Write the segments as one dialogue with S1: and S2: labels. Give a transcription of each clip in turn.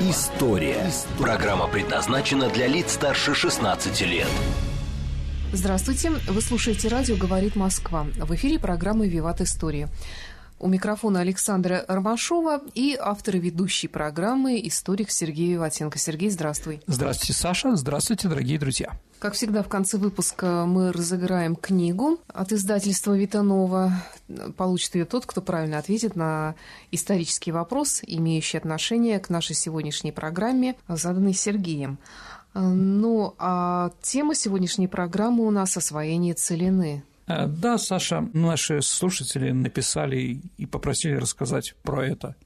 S1: История». Программа предназначена для лиц старше 16 лет.
S2: Здравствуйте, вы слушаете радио «Говорит Москва». В эфире программы «Виват История». У микрофона Александра Ромашова и автор и ведущей программы историк Сергей Виватенко. Сергей, здравствуй.
S3: Здравствуйте, Саша. Здравствуйте, дорогие друзья.
S2: Как всегда, в конце выпуска мы разыграем книгу от издательства Витанова. Получит ее тот, кто правильно ответит на исторический вопрос, имеющий отношение к нашей сегодняшней программе, заданный Сергеем. Ну, а тема сегодняшней программы у нас «Освоение целины».
S3: Э, да, Саша, наши слушатели написали и попросили рассказать про это.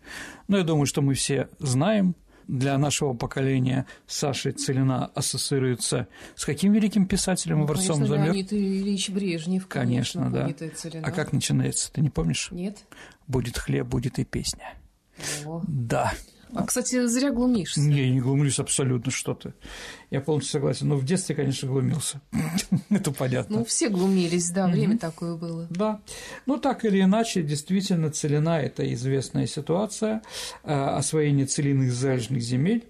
S3: Но я думаю, что мы все знаем, для нашего поколения Саша Целина ассоциируется с каким великим писателем
S2: ну,
S3: образцом
S2: конечно,
S3: за мир?
S2: Леонид Ильич Брежнев, конечно,
S3: конечно да. А как начинается, ты не помнишь?
S2: Нет.
S3: Будет хлеб, будет и песня.
S2: О.
S3: Да.
S2: А, кстати, зря глумишься.
S3: Не, я не глумлюсь абсолютно что-то. Я полностью согласен. Но в детстве, конечно, глумился. Это понятно.
S2: Ну, все глумились, да, время такое было.
S3: Да. Ну, так или иначе, действительно, целина – это известная ситуация э, освоения целинных залежных земель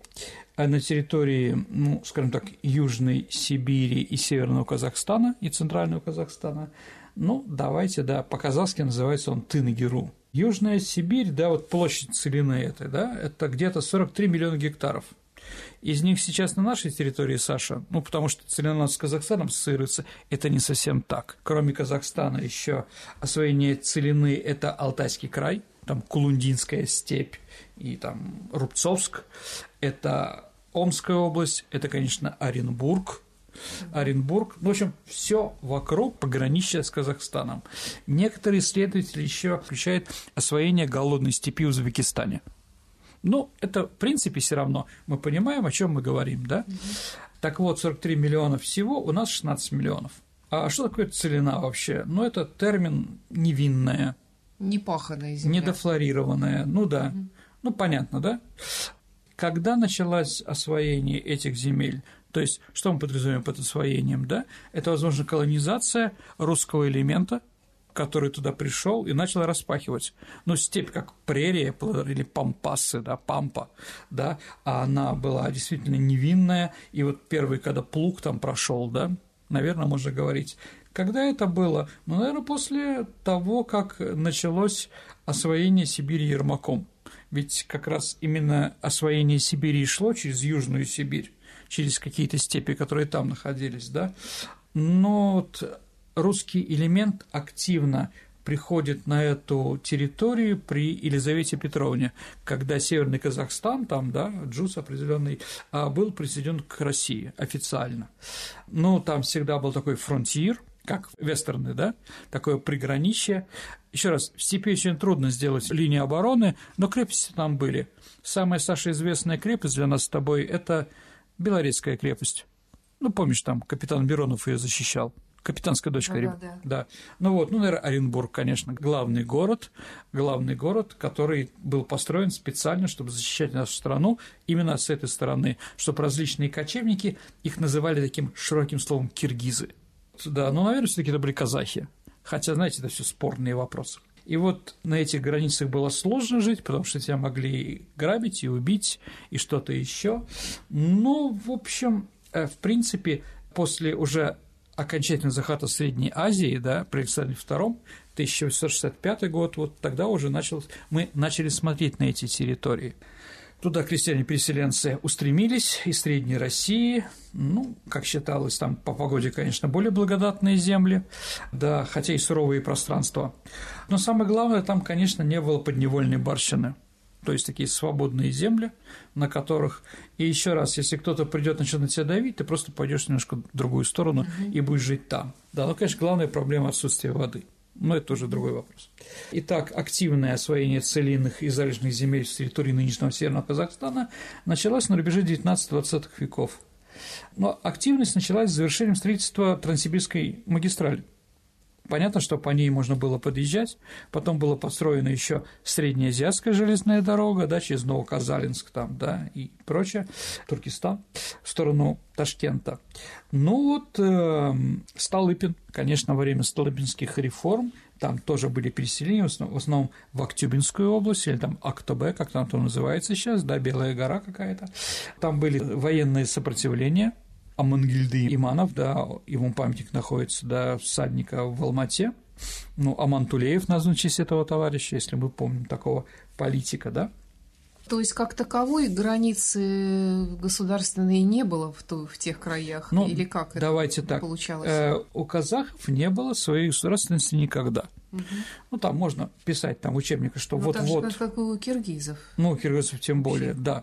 S3: э, на территории, ну, скажем так, Южной Сибири и Северного Казахстана и Центрального Казахстана. Ну, давайте, да, по-казахски называется он Тынагеру. Южная Сибирь, да, вот площадь целины этой, да, это где-то 43 миллиона гектаров. Из них сейчас на нашей территории, Саша, ну, потому что целина с Казахстаном ассоциируется, это не совсем так. Кроме Казахстана еще освоение целины – это Алтайский край, там Кулундинская степь и там Рубцовск, это Омская область, это, конечно, Оренбург, Оренбург. В общем, все вокруг пограничия с Казахстаном. Некоторые исследователи еще включают освоение голодной степи в Узбекистане. Ну, это, в принципе, все равно мы понимаем, о чем мы говорим, да? Угу. Так вот, 43 миллиона всего, у нас 16 миллионов. А что такое целина вообще? Ну, это термин невинная.
S2: Непаханная земля.
S3: Недофлорированная, ну да. Угу. Ну, понятно, да? Когда началось освоение этих земель? То есть, что мы подразумеваем под освоением, да? Это, возможно, колонизация русского элемента, который туда пришел и начал распахивать. Ну, степь как прерия или пампасы, да, пампа, да, а она была действительно невинная, и вот первый, когда плуг там прошел, да, наверное, можно говорить. Когда это было? Ну, наверное, после того, как началось освоение Сибири Ермаком. Ведь как раз именно освоение Сибири шло через Южную Сибирь через какие-то степи, которые там находились, да, но вот русский элемент активно приходит на эту территорию при Елизавете Петровне, когда Северный Казахстан, там, да, Джус определенный, а, был присоединен к России официально. Ну, там всегда был такой фронтир, как вестерны, да, такое приграничье. Еще раз, в степи очень трудно сделать линию обороны, но крепости там были. Самая, Саша, известная крепость для нас с тобой – это Белорецкая крепость. Ну, помнишь, там капитан Миронов ее защищал. Капитанская дочка.
S2: Да, да,
S3: да. Ну вот, ну, наверное, Оренбург, конечно, главный город, главный город, который был построен специально, чтобы защищать нашу страну именно с этой стороны, чтобы различные кочевники, их называли таким широким словом киргизы. Да, ну, наверное, все таки это были казахи. Хотя, знаете, это все спорные вопросы. И вот на этих границах было сложно жить, потому что тебя могли грабить и убить, и что-то еще. Ну, в общем, э, в принципе, после уже окончательного захвата Средней Азии, да, при Александре II, 1865 год, вот тогда уже начал, мы начали смотреть на эти территории. Туда крестьяне-переселенцы устремились из Средней России, ну, как считалось, там по погоде, конечно, более благодатные земли, да, хотя и суровые пространства. Но самое главное, там, конечно, не было подневольной барщины, то есть такие свободные земли, на которых и еще раз, если кто-то придет начнет на тебя давить, ты просто пойдешь немножко в другую сторону угу. и будешь жить там. Да, ну, конечно, главная проблема отсутствие воды. Но это уже другой вопрос. Итак, активное освоение целинных и залежных земель с территории нынешнего Северного Казахстана началось на рубеже 19-20 веков. Но активность началась с завершением строительства Транссибирской магистрали. Понятно, что по ней можно было подъезжать. Потом была построена еще Среднеазиатская железная дорога, да, через Новоказалинск там, да, и прочее, Туркестан, в сторону Ташкента. Ну вот э, Столыпин, конечно, во время Столыпинских реформ там тоже были переселения, в основном в Актюбинскую область, или там Актобе, как там то называется сейчас, да, Белая гора какая-то. Там были военные сопротивления, Амангильды Иманов, да, его памятник находится, да, всадника в Алмате, ну, Аман Тулеев назван в честь этого товарища, если мы помним такого политика, да.
S2: То есть, как таковой границы государственной не было в, то, в тех краях?
S3: Ну,
S2: Или как
S3: давайте
S2: это
S3: так.
S2: получалось?
S3: Э, у казахов не было своей государственности никогда.
S2: Угу.
S3: Ну, там можно писать там в учебниках, что
S2: ну,
S3: вот-вот.
S2: Так же, как у киргизов.
S3: Ну, у киргизов тем более, да.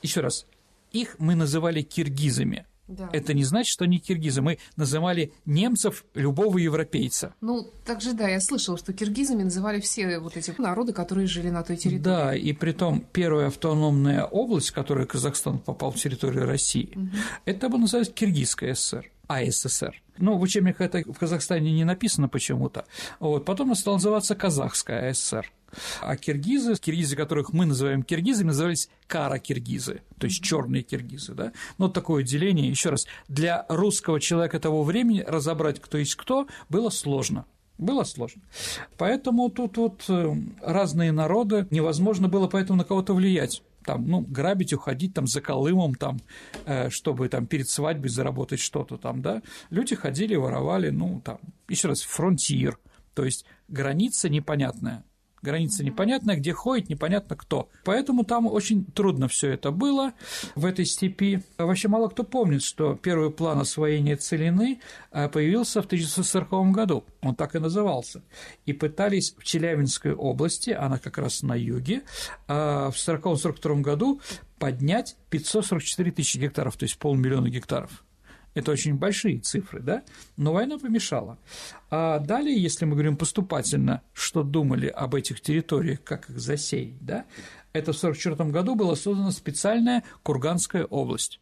S3: Еще раз, их мы называли киргизами.
S2: Да.
S3: Это не значит, что они киргизы. Мы называли немцев любого европейца.
S2: Ну, так же, да, я слышала, что киргизами называли все вот эти народы, которые жили на той территории.
S3: Да, и при том первая автономная область, в которой Казахстан попал в территорию России, угу. это было называлось Киргизская ССР. АССР. Ну, в учебниках это в Казахстане не написано почему-то. Вот. Потом она стала называться Казахская ССР. А киргизы, киргизы, которых мы называем киргизами, назывались кара-киргизы, то есть черные киргизы, да. Но вот такое деление, еще раз, для русского человека того времени разобрать, кто есть кто, было сложно. Было сложно. Поэтому тут вот э, разные народы, невозможно было поэтому на кого-то влиять там, ну, грабить, уходить там за Колымом, там, э, чтобы там перед свадьбой заработать что-то там, да, люди ходили, воровали, ну, там, еще раз, фронтир, то есть граница непонятная, Граница непонятная, где ходит, непонятно кто. Поэтому там очень трудно все это было в этой степи. Вообще мало кто помнит, что первый план освоения целины э, появился в 1940 году. Он так и назывался. И пытались в Челябинской области, она как раз на юге, э, в 1940-1942 году поднять 544 тысячи гектаров, то есть полмиллиона гектаров. Это очень большие цифры, да? Но война помешала. А далее, если мы говорим поступательно, что думали об этих территориях, как их засеять, да? Это в 1944 году была создана специальная Курганская область.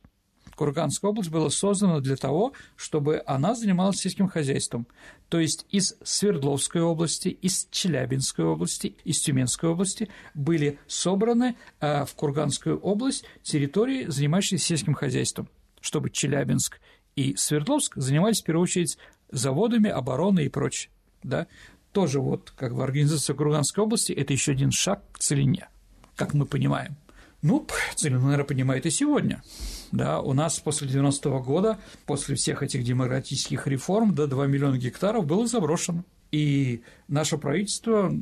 S3: Курганская область была создана для того, чтобы она занималась сельским хозяйством. То есть из Свердловской области, из Челябинской области, из Тюменской области были собраны э, в Курганскую область территории, занимающиеся сельским хозяйством чтобы Челябинск и Свердловск занимались в первую очередь заводами, обороной и прочее. Да? Тоже вот как в организации Курганской области это еще один шаг к целине, как мы понимаем. Ну, целину, наверное, понимает и сегодня. Да, у нас после 90-го года, после всех этих демократических реформ, до 2 миллиона гектаров было заброшено. И наше правительство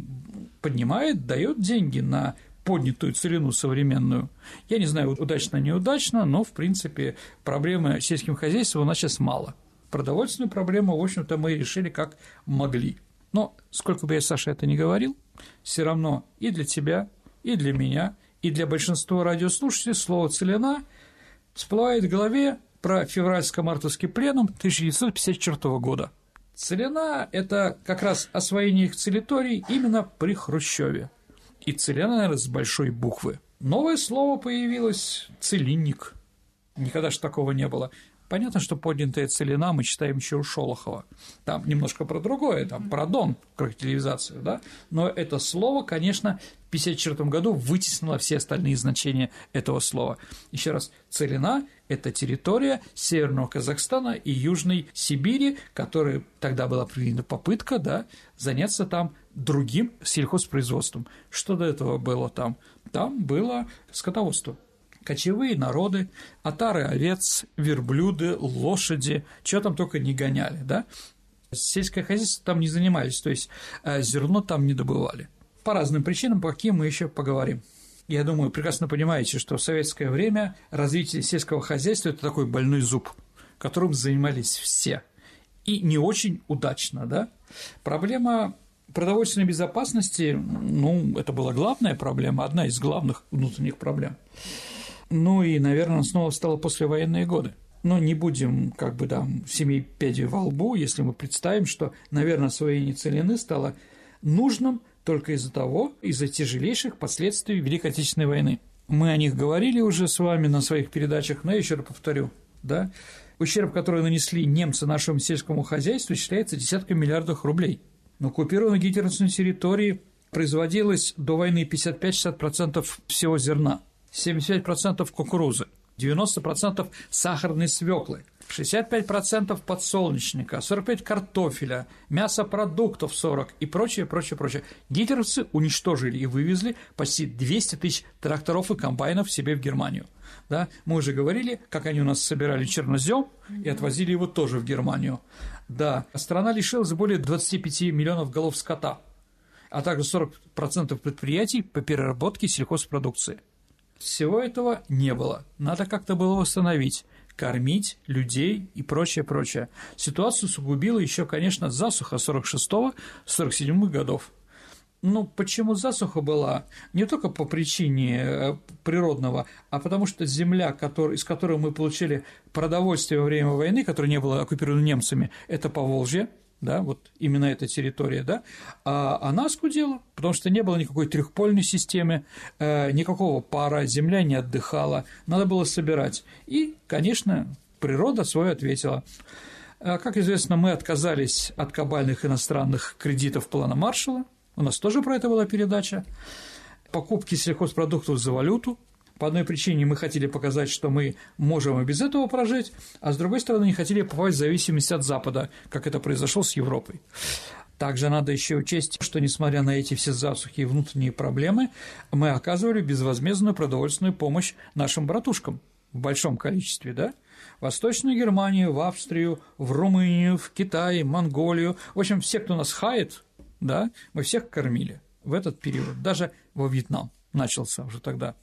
S3: поднимает, дает деньги на поднятую целину современную. Я не знаю, удачно, неудачно, но, в принципе, проблемы сельским хозяйством у нас сейчас мало. Продовольственную проблему, в общем-то, мы решили как могли. Но сколько бы я, Саша, это ни говорил, все равно и для тебя, и для меня, и для большинства радиослушателей слово «целина» всплывает в голове про февральско-мартовский пленум 1954 года. Целина – это как раз освоение их территорий именно при Хрущеве и целена с большой буквы. Новое слово появилось – целинник. Никогда же такого не было. Понятно, что поднятая целина мы читаем еще у Шолохова. Там немножко про другое, там про Дон, коллективизацию, да? Но это слово, конечно, в 1954 году вытеснило все остальные значения этого слова. Еще раз, целина – это территория Северного Казахстана и Южной Сибири, которая тогда была принята попытка, да, заняться там другим сельхозпроизводством. Что до этого было там? Там было скотоводство кочевые народы, отары овец, верблюды, лошади, что там только не гоняли, да? Сельское хозяйство там не занимались, то есть э, зерно там не добывали. По разным причинам, по каким мы еще поговорим. Я думаю, прекрасно понимаете, что в советское время развитие сельского хозяйства – это такой больной зуб, которым занимались все. И не очень удачно, да? Проблема продовольственной безопасности, ну, это была главная проблема, одна из главных внутренних проблем. Ну и, наверное, снова стало послевоенные годы. Но не будем как бы там семей пяди во лбу, если мы представим, что, наверное, освоение целины стало нужным только из-за того, из-за тяжелейших последствий Великой Отечественной войны. Мы о них говорили уже с вами на своих передачах, но я еще раз повторю. да, ущерб, который нанесли немцы нашему сельскому хозяйству, исчисляется десятками миллиардов рублей. На оккупированной гитлеровской территории производилось до войны 55-60% всего зерна, 75% кукурузы, 90% сахарной свеклы, 65% подсолнечника, 45% картофеля, мясопродуктов 40 и прочее, прочее, прочее. Гитлеровцы уничтожили и вывезли почти 200 тысяч тракторов и комбайнов себе в Германию. Да, мы уже говорили, как они у нас собирали чернозем и отвозили его тоже в Германию. Да, страна лишилась более 25 миллионов голов скота, а также 40% предприятий по переработке сельхозпродукции. Всего этого не было, надо как-то было восстановить кормить людей и прочее, прочее. Ситуацию сугубила еще, конечно, засуха 46-47 годов. Ну, почему засуха была? Не только по причине э, природного, а потому что земля, который, из которой мы получили продовольствие во время войны, которая не была оккупирована немцами, это Поволжье, да, вот именно эта территория, да, а она скудела, потому что не было никакой трехпольной системы, э, никакого пара, земля не отдыхала, надо было собирать. И, конечно, природа свое ответила. Э, как известно, мы отказались от кабальных иностранных кредитов плана Маршалла, у нас тоже про это была передача, покупки сельхозпродуктов за валюту, по одной причине мы хотели показать, что мы можем и без этого прожить, а с другой стороны не хотели попасть в зависимость от Запада, как это произошло с Европой. Также надо еще учесть, что несмотря на эти все засухи и внутренние проблемы, мы оказывали безвозмездную продовольственную помощь нашим братушкам в большом количестве, да? В Восточную Германию, в Австрию, в Румынию, в Китай, Монголию. В общем, все, кто нас хает, да, мы всех кормили в этот период, даже во Вьетнам начался уже тогда,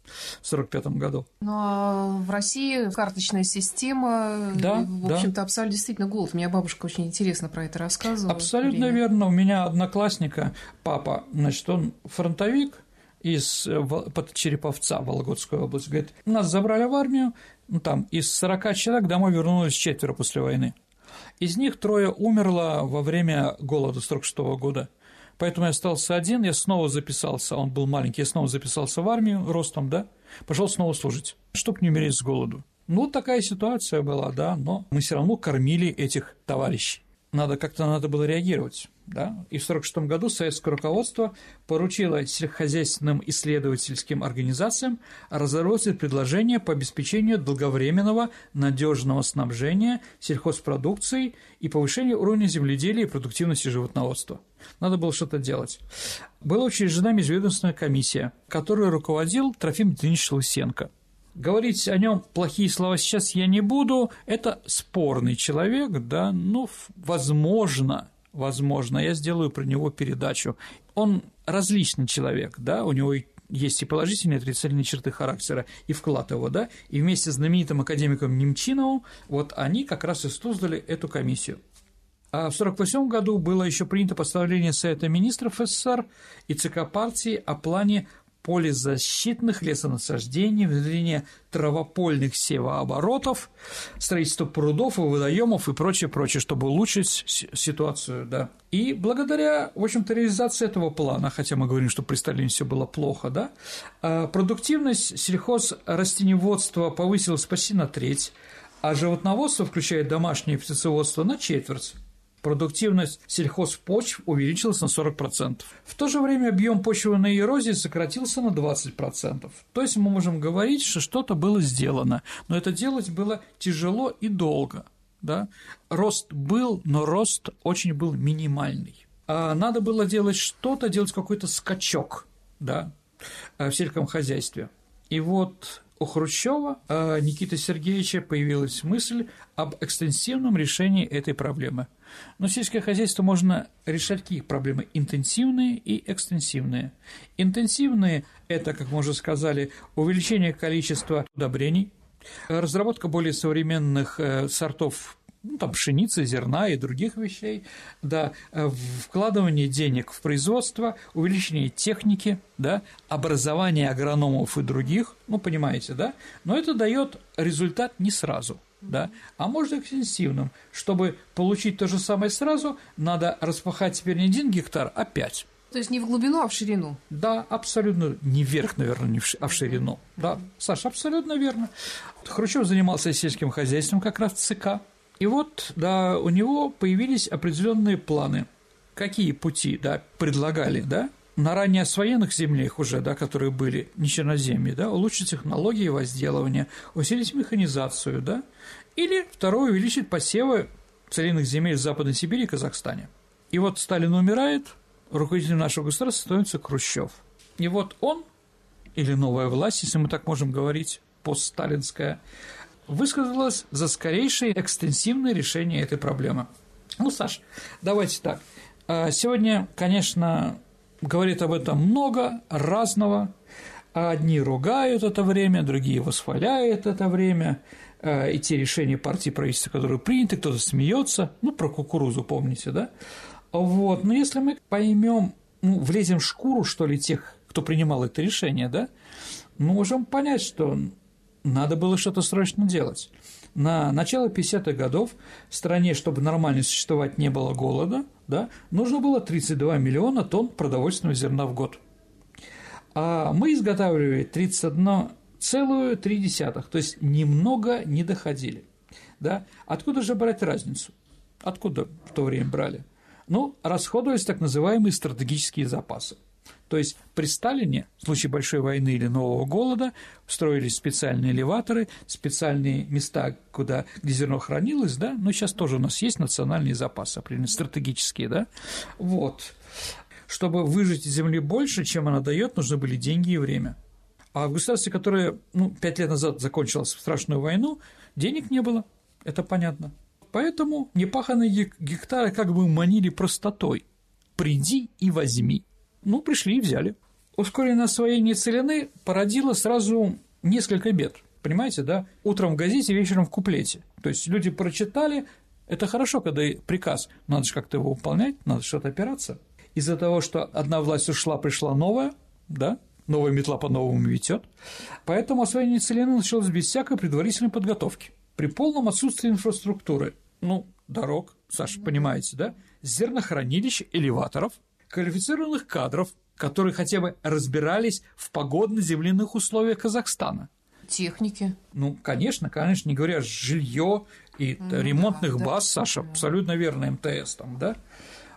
S3: в 1945 году.
S2: Ну, а в России карточная система,
S3: да,
S2: в общем-то, да. абсолютно действительно голод. У меня бабушка очень интересно про это рассказывала.
S3: Абсолютно верно. У меня одноклассника, папа, значит, он фронтовик, из под Череповца, Вологодская область, говорит, нас забрали в армию, ну, там из 40 человек домой вернулось четверо после войны. Из них трое умерло во время голода 46 года. Поэтому я остался один, я снова записался, он был маленький, я снова записался в армию ростом, да, пошел снова служить, чтобы не умереть с голоду. Ну, такая ситуация была, да, но мы все равно кормили этих товарищей. Надо как-то надо было реагировать. Да? И в 1946 году советское руководство поручило сельскохозяйственным исследовательским организациям разработать предложение по обеспечению долговременного надежного снабжения сельхозпродукцией и повышению уровня земледелия и продуктивности животноводства. Надо было что-то делать. Была учреждена межведомственная комиссия, которую руководил Трофим Дмитриевич Лысенко. Говорить о нем плохие слова сейчас я не буду. Это спорный человек, да, ну, возможно, возможно, я сделаю про него передачу. Он различный человек, да, у него есть и положительные, и отрицательные черты характера, и вклад его, да, и вместе с знаменитым академиком Немчиновым вот они как раз и создали эту комиссию. А в 1948 году было еще принято постановление Совета министров СССР и ЦК партии о плане полезащитных лесонасаждений, внедрение травопольных севооборотов, строительство прудов и водоемов и прочее, прочее, чтобы улучшить ситуацию, да. И благодаря, в общем-то, реализации этого плана, хотя мы говорим, что при Сталине все было плохо, да, а, продуктивность сельхозрастениеводства повысилась почти на треть, а животноводство, включая домашнее птицеводство, на четверть продуктивность сельхозпочв увеличилась на 40%. В то же время объем почвенной эрозии сократился на 20%. То есть мы можем говорить, что что-то было сделано, но это делать было тяжело и долго. Да? Рост был, но рост очень был минимальный. А надо было делать что-то, делать какой-то скачок да, в сельском хозяйстве. И вот у Хрущева а, Никиты Сергеевича появилась мысль об экстенсивном решении этой проблемы. Но сельское хозяйство можно решать какие проблемы? Интенсивные и экстенсивные. Интенсивные – это, как мы уже сказали, увеличение количества удобрений, разработка более современных э, сортов ну, там, пшеницы, зерна и других вещей, да, э, вкладывание денег в производство, увеличение техники, да, образование агрономов и других, ну, понимаете, да, но это дает результат не сразу, да, а может экстенсивным. Чтобы получить то же самое сразу, надо распахать теперь не один гектар, а пять.
S2: То есть не в глубину, а в ширину.
S3: Да, абсолютно не вверх, наверное, не в а в ширину. Да, Саша, абсолютно верно. Хрущев занимался сельским хозяйством как раз в ЦК. И вот, да, у него появились определенные планы. Какие пути, да, предлагали, да, на ранее освоенных землях уже, да, которые были не черноземье, да, улучшить технологии возделывания, усилить механизацию, да, или второе увеличить посевы целинных земель в Западной Сибири и Казахстане. И вот Сталин умирает, руководителем нашего государства становится Хрущев. И вот он, или новая власть, если мы так можем говорить, постсталинская, высказалась за скорейшее экстенсивное решение этой проблемы. Ну, Саш, давайте так. А, сегодня, конечно, говорит об этом много разного. Одни ругают это время, другие восхваляют это время, а, и те решения партии правительства, которые приняты, кто-то смеется, ну, про кукурузу помните, да? Вот, но если мы поймем, ну, влезем в шкуру, что ли, тех, кто принимал это решение, да, мы можем понять, что надо было что-то срочно делать. На начало 50-х годов в стране, чтобы нормально существовать, не было голода, да, нужно было 32 миллиона тонн продовольственного зерна в год. А мы изготавливали 31,3, то есть немного не доходили. Да? Откуда же брать разницу? Откуда в то время брали? Ну, расходовались так называемые стратегические запасы. То есть при Сталине в случае большой войны или нового голода строились специальные элеваторы, специальные места, куда, где зерно хранилось, да, но сейчас тоже у нас есть национальные запасы, определенно стратегические, да, вот. Чтобы выжить из земли больше, чем она дает, нужны были деньги и время. А в государстве, которое ну, пять лет назад закончилось страшную войну, денег не было, это понятно. Поэтому непаханные гектары как бы манили простотой. «Приди и возьми». Ну, пришли и взяли. Ускоренное освоение целины породило сразу несколько бед. Понимаете, да? Утром в газете, вечером в куплете. То есть люди прочитали, это хорошо, когда приказ, надо же как-то его выполнять, надо что-то опираться. Из-за того, что одна власть ушла, пришла новая, да, новая метла по-новому метет, поэтому освоение целины началось без всякой предварительной подготовки, при полном отсутствии инфраструктуры ну, дорог, Саша, понимаете, да, зернохранилищ, элеваторов, квалифицированных кадров, которые хотя бы разбирались в погодно-земляных условиях Казахстана.
S2: Техники.
S3: Ну, конечно, конечно, не говоря жилье и ну, ремонтных да, баз, да, Саша, да. абсолютно верно, МТС там, да.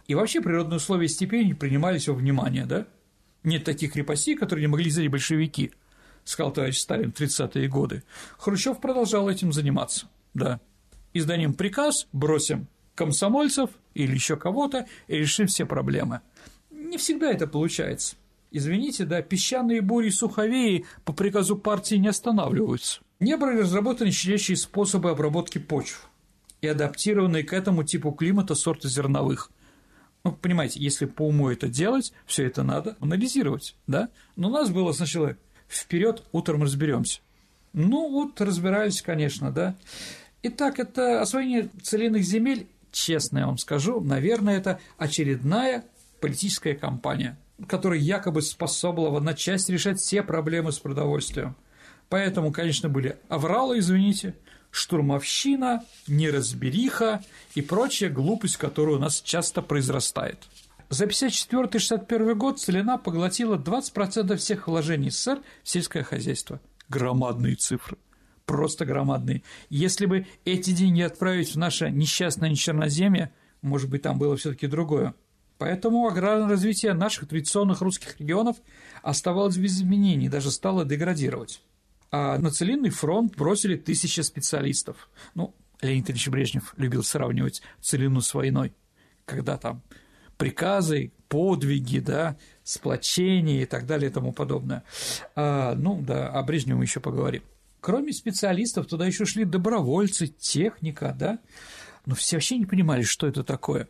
S3: И вообще природные условия степи не принимались во внимание, да. Нет таких крепостей, которые не могли взять большевики, сказал товарищ Сталин в 30-е годы. Хрущев продолжал этим заниматься, да издадим приказ, бросим комсомольцев или еще кого-то и решим все проблемы. Не всегда это получается. Извините, да, песчаные бури и суховеи по приказу партии не останавливаются. Не были разработаны щадящие способы обработки почв и адаптированные к этому типу климата сорта зерновых. Ну, понимаете, если по уму это делать, все это надо анализировать, да? Но у нас было сначала вперед, утром разберемся. Ну, вот разбирались, конечно, да. Итак, это освоение целинных земель, честно я вам скажу, наверное, это очередная политическая кампания, которая якобы способна на часть решать все проблемы с продовольствием. Поэтому, конечно, были авралы, извините, штурмовщина, неразбериха и прочая глупость, которая у нас часто произрастает. За 54-61 год Целина поглотила 20% всех вложений СССР в сельское хозяйство. Громадные цифры просто громадные. Если бы эти деньги отправить в наше несчастное Черноземье, может быть, там было все таки другое. Поэтому аграрное развитие наших традиционных русских регионов оставалось без изменений, даже стало деградировать. А на целинный фронт бросили тысячи специалистов. Ну, Леонид Ильич Брежнев любил сравнивать целину с войной, когда там приказы, подвиги, да, сплочение и так далее и тому подобное. А, ну, да, о Брежневе мы еще поговорим. Кроме специалистов, туда еще шли добровольцы, техника, да, но все вообще не понимали, что это такое.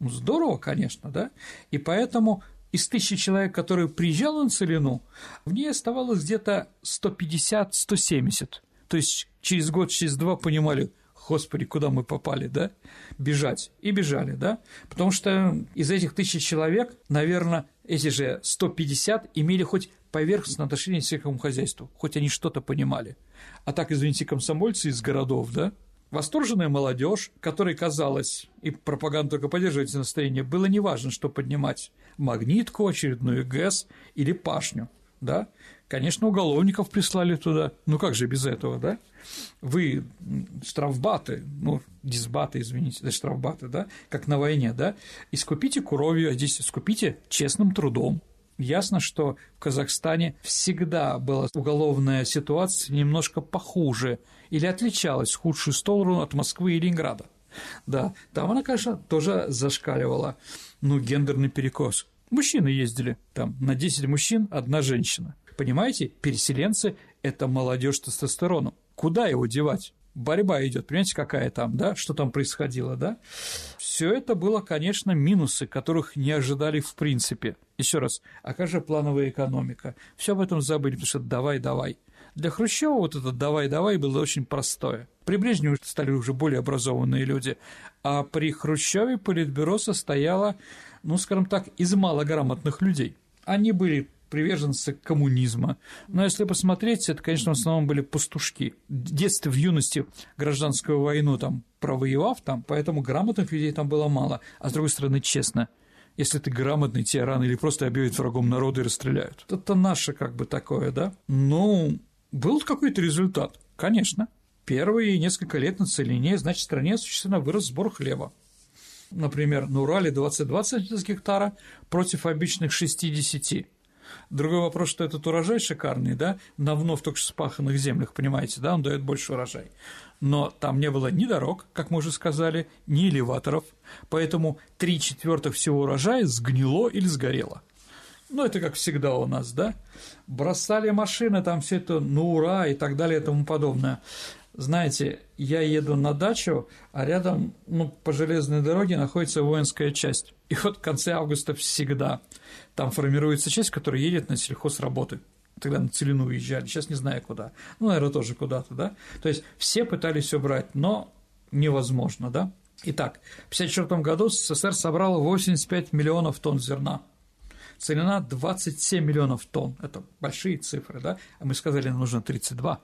S3: Ну, здорово, конечно, да, и поэтому из тысячи человек, которые приезжали на Целину, в ней оставалось где-то 150-170. То есть через год, через два понимали, господи, куда мы попали, да, бежать, и бежали, да, потому что из этих тысячи человек, наверное, эти же 150 имели хоть поверхностное отношение к сельскому хозяйству, хоть они что-то понимали. А так, извините, комсомольцы из городов, да, Восторженная молодежь, которой казалось, и пропаганда только поддерживает настроение, было неважно, что поднимать – магнитку, очередную ГЭС или пашню, да? Конечно, уголовников прислали туда, ну как же без этого, да? Вы штрафбаты, ну, дисбаты, извините, да, штрафбаты, да, как на войне, да, искупите кровью, а здесь искупите честным трудом, Ясно, что в Казахстане всегда была уголовная ситуация немножко похуже или отличалась в худшую сторону от Москвы и Ленинграда. Да, там она, конечно, тоже зашкаливала. Ну, гендерный перекос. Мужчины ездили, там на 10 мужчин одна женщина. Понимаете, переселенцы – это молодежь тестостероном. Куда его девать? Борьба идет, понимаете, какая там, да, что там происходило, да? Все это было, конечно, минусы, которых не ожидали в принципе. Еще раз, а как же плановая экономика? Все об этом забыли, потому что давай, давай. Для Хрущева вот это «давай-давай» было очень простое. При Брежневе стали уже более образованные люди, а при Хрущеве Политбюро состояло, ну, скажем так, из малограмотных людей. Они были приверженцы коммунизма. Но если посмотреть, это, конечно, в основном были пастушки. В детстве, в юности гражданскую войну там провоевав, там, поэтому грамотных людей там было мало. А с другой стороны, честно, если ты грамотный, тебя рано или просто объявят врагом народа и расстреляют. Это наше как бы такое, да? Ну, был какой-то результат, конечно. Первые несколько лет на целине, значит, в стране существенно вырос сбор хлеба. Например, на Урале 20-20 гектара против обычных 60. Другой вопрос, что этот урожай шикарный, да, на вновь только что спаханных землях, понимаете, да, он дает больше урожай. Но там не было ни дорог, как мы уже сказали, ни элеваторов, поэтому три четвертых всего урожая сгнило или сгорело. Ну, это как всегда у нас, да? Бросали машины, там все это, ну, ура, и так далее, и тому подобное. Знаете, я еду на дачу, а рядом, ну, по железной дороге находится воинская часть. И вот в конце августа всегда там формируется часть, которая едет на сельхозработы. Тогда на Целину уезжали, сейчас не знаю куда. Ну, наверное, тоже куда-то, да? То есть все пытались все брать, но невозможно, да? Итак, в 1954 году СССР собрал 85 миллионов тонн зерна. Целина 27 миллионов тонн. Это большие цифры, да? А мы сказали, нужно 32.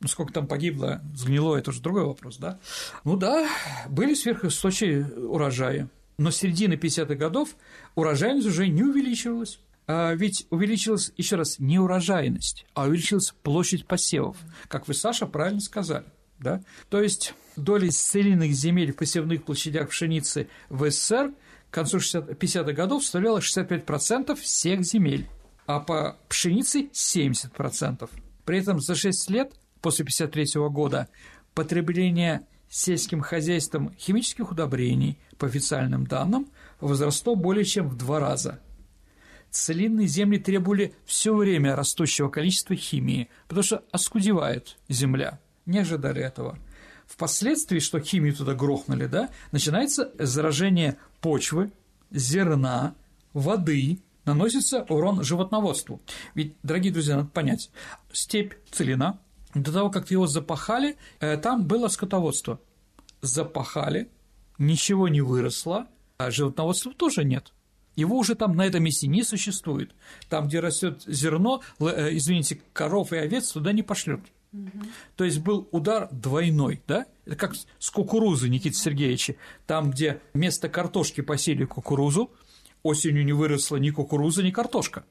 S3: Ну, сколько там погибло, сгнило, это уже другой вопрос, да? Ну да, были сверхвысокие урожаи но с середины 50-х годов урожайность уже не увеличивалась. А ведь увеличилась, еще раз, не урожайность, а увеличилась площадь посевов, как вы, Саша, правильно сказали. Да? То есть доля исцеленных земель в посевных площадях пшеницы в СССР к концу 50-х годов составляла 65% всех земель, а по пшенице 70%. При этом за 6 лет после 1953 года потребление сельским хозяйством химических удобрений, по официальным данным, возросло более чем в два раза. Целинные земли требовали все время растущего количества химии, потому что оскудевает земля. Не ожидали этого. Впоследствии, что химию туда грохнули, да, начинается заражение почвы, зерна, воды, наносится урон животноводству. Ведь, дорогие друзья, надо понять, степь целина, до того, как его запахали, э, там было скотоводство. Запахали, ничего не выросло, а животноводства тоже нет. Его уже там на этом месте не существует. Там, где растет зерно, э, извините, коров и овец туда не пошлют. Угу. То есть был удар двойной, да? Это как с кукурузой Никита Сергеевича. Там, где вместо картошки посели кукурузу, осенью не выросла ни кукуруза, ни картошка.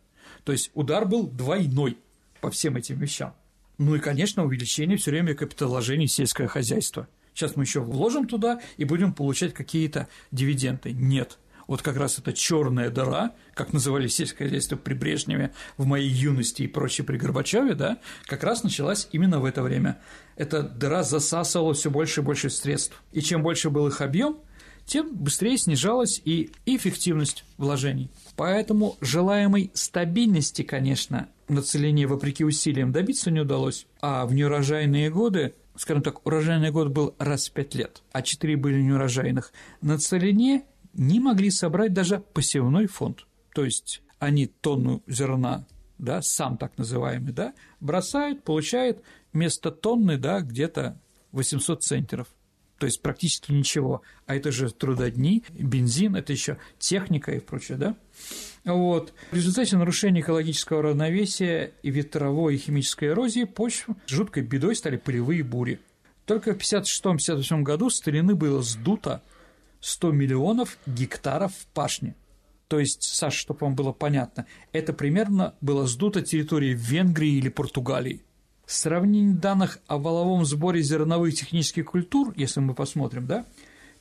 S3: То есть удар был двойной по всем этим вещам. Ну и, конечно, увеличение все время капиталовложений в сельское хозяйство. Сейчас мы еще вложим туда и будем получать какие-то дивиденды. Нет. Вот как раз эта черная дыра, как называли сельское хозяйство при Брежневе в моей юности и прочее при Горбачеве, да, как раз началась именно в это время. Эта дыра засасывала все больше и больше средств. И чем больше был их объем, тем быстрее снижалась и эффективность вложений. Поэтому желаемой стабильности, конечно, на целине, вопреки усилиям, добиться не удалось, а в неурожайные годы скажем так, урожайный год был раз в пять лет, а четыре были неурожайных, на целине не могли собрать даже посевной фонд. То есть они тонну зерна, да, сам так называемый, да, бросают, получают вместо тонны, да, где-то 800 центнеров то есть практически ничего. А это же трудодни, бензин, это еще техника и прочее, да? Вот. В результате нарушения экологического равновесия и ветровой и химической эрозии почв жуткой бедой стали полевые бури. Только в 1956-1958 году старины было сдуто 100 миллионов гектаров пашни. То есть, Саша, чтобы вам было понятно, это примерно было сдуто территории Венгрии или Португалии. Сравнение данных о валовом сборе зерновых технических культур, если мы посмотрим, да,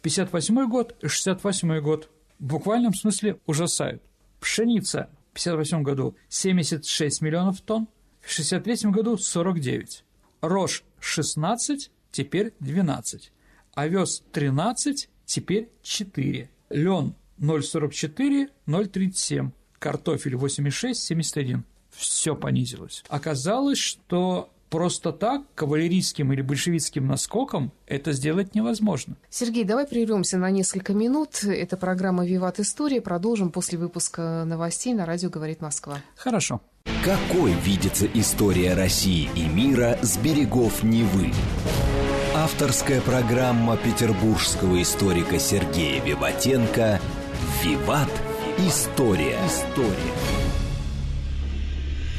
S3: 58 год и 68 год в буквальном смысле ужасают. Пшеница в 58 году 76 миллионов тонн, в 63 году 49. Рожь 16, теперь 12. Овес 13, теперь 4. Лен 0,44, 0,37. Картофель 8,6, 71. Все понизилось. Оказалось, что просто так кавалерийским или большевистским наскоком это сделать невозможно.
S2: Сергей, давай прервемся на несколько минут. Это программа «Виват История». Продолжим после выпуска новостей на радио «Говорит Москва».
S3: Хорошо.
S1: Какой видится история России и мира с берегов Невы? Авторская программа петербургского историка Сергея Виватенко «Виват. История». История.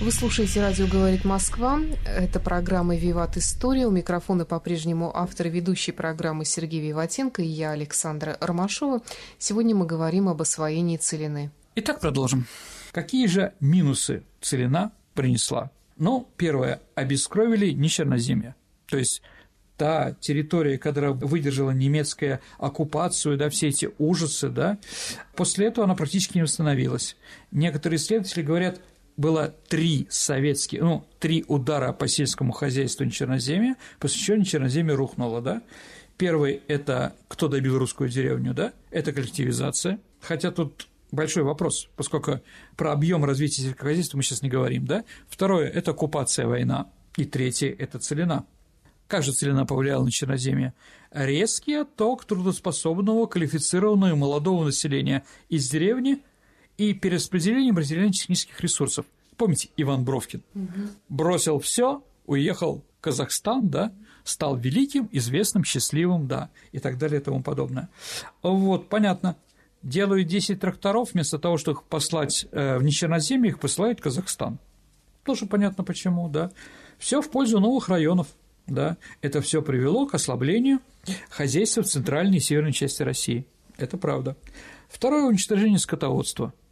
S2: Вы слушаете «Радио говорит Москва». Это программа «Виват История». У микрофона по-прежнему автор и ведущий программы Сергей Виватенко и я, Александра Ромашова. Сегодня мы говорим об освоении целины.
S3: Итак, продолжим. Какие же минусы целина принесла? Ну, первое. Обескровили нечерноземье. То есть та территория, которая выдержала немецкая оккупацию, да, все эти ужасы, да, после этого она практически не восстановилась. Некоторые исследователи говорят, было три советские, ну, три удара по сельскому хозяйству Черноземья, после чего Черноземье рухнуло, да. Первый – это кто добил русскую деревню, да, это коллективизация, хотя тут большой вопрос, поскольку про объем развития сельского хозяйства мы сейчас не говорим, да. Второе – это оккупация, война, и третье – это целина. Как же целина повлияла на Черноземье? Резкий отток трудоспособного, квалифицированного молодого населения из деревни – и перераспределением разделения технических ресурсов. Помните, Иван Бровкин угу. бросил все, уехал в Казахстан, да, стал великим, известным, счастливым, да, и так далее и тому подобное. Вот, понятно. Делают 10 тракторов, вместо того, чтобы их послать э, в Нечерноземье, их посылают в Казахстан. Тоже понятно почему, да. Все в пользу новых районов, да. Это все привело к ослаблению хозяйства в центральной и северной части России. Это правда. Второе – уничтожение скотоводства –